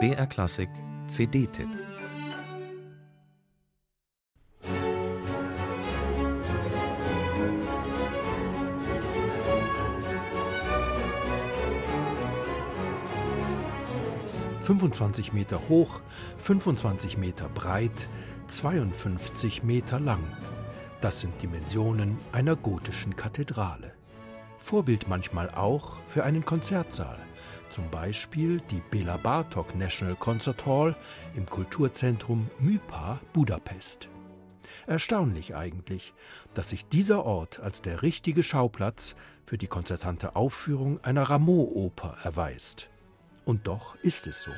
BR Klassik CD-Tipp »25 Meter hoch, 25 Meter breit, 52 Meter lang. Das sind Dimensionen einer gotischen Kathedrale. Vorbild manchmal auch für einen Konzertsaal, zum Beispiel die Bela Bartok National Concert Hall im Kulturzentrum Mypa, Budapest. Erstaunlich eigentlich, dass sich dieser Ort als der richtige Schauplatz für die konzertante Aufführung einer Rameau-Oper erweist. Und doch ist es so.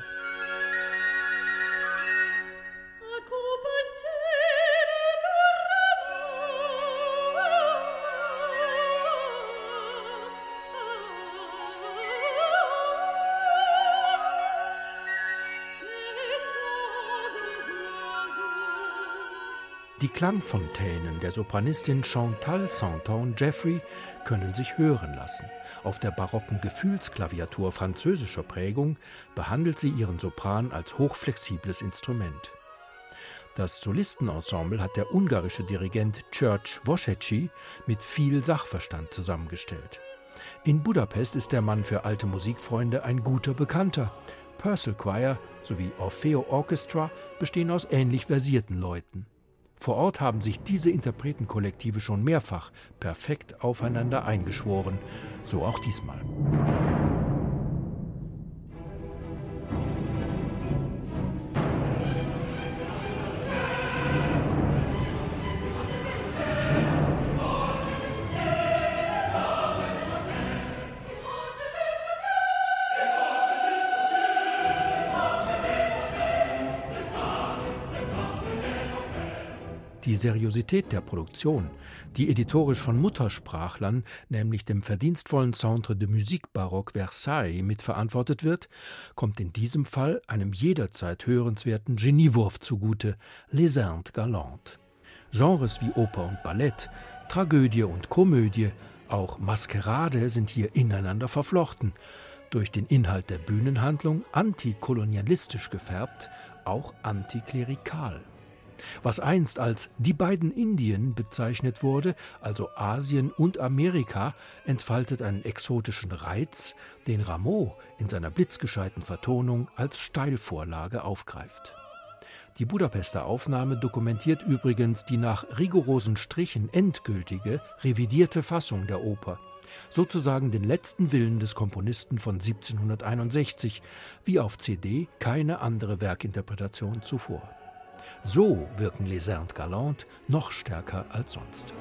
Die Klangfontänen der Sopranistin Chantal Santon Jeffrey können sich hören lassen. Auf der barocken Gefühlsklaviatur französischer Prägung behandelt sie ihren Sopran als hochflexibles Instrument. Das Solistenensemble hat der ungarische Dirigent Church Wosecki mit viel Sachverstand zusammengestellt. In Budapest ist der Mann für alte Musikfreunde ein guter Bekannter. Purcell Choir sowie Orfeo Orchestra bestehen aus ähnlich versierten Leuten. Vor Ort haben sich diese Interpretenkollektive schon mehrfach perfekt aufeinander eingeschworen, so auch diesmal. Die Seriosität der Produktion, die editorisch von Muttersprachlern, nämlich dem verdienstvollen Centre de Musique Baroque Versailles, mitverantwortet wird, kommt in diesem Fall einem jederzeit hörenswerten Geniewurf zugute, Les Indes Galantes. Genres wie Oper und Ballett, Tragödie und Komödie, auch Maskerade sind hier ineinander verflochten, durch den Inhalt der Bühnenhandlung antikolonialistisch gefärbt, auch antiklerikal. Was einst als die beiden Indien bezeichnet wurde, also Asien und Amerika, entfaltet einen exotischen Reiz, den Rameau in seiner blitzgescheiten Vertonung als Steilvorlage aufgreift. Die Budapester Aufnahme dokumentiert übrigens die nach rigorosen Strichen endgültige, revidierte Fassung der Oper, sozusagen den letzten Willen des Komponisten von 1761, wie auf CD keine andere Werkinterpretation zuvor. So wirken Les Indes Galantes noch stärker als sonst.